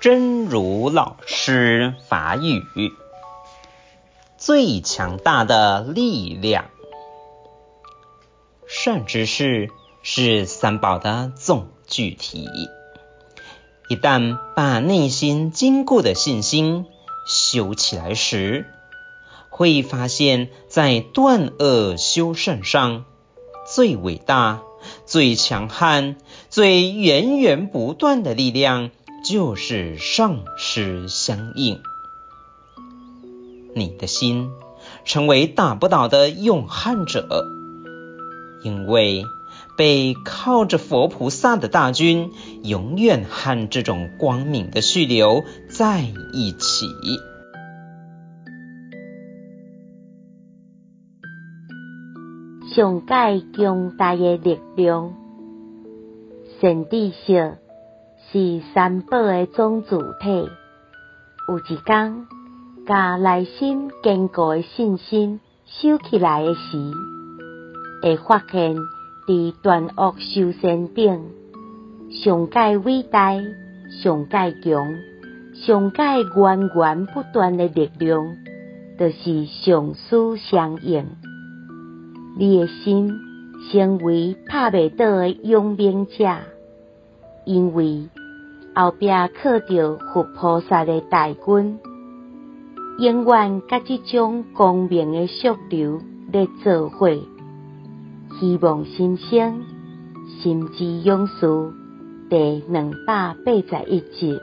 真如老师法语，最强大的力量。善知识是三宝的总具体。一旦把内心坚固的信心修起来时，会发现，在断恶修善上，最伟大、最强悍、最源源不断的力量。就是上师相应，你的心成为打不倒的勇悍者，因为被靠着佛菩萨的大军，永远和这种光明的续流在一起。上界强大的力量，善知识。是三宝的总主体。有一天，甲内心坚固的信心收起来的时，会发现，伫断恶修善顶，上界伟大、上界强、上界源源不断的力量，就是上师相应。你的心成为拍袂倒的勇猛者，因为。后壁靠着佛菩萨的大军，永远甲即种光明的续流咧做伙，希望新生心之勇士第两百八十一集。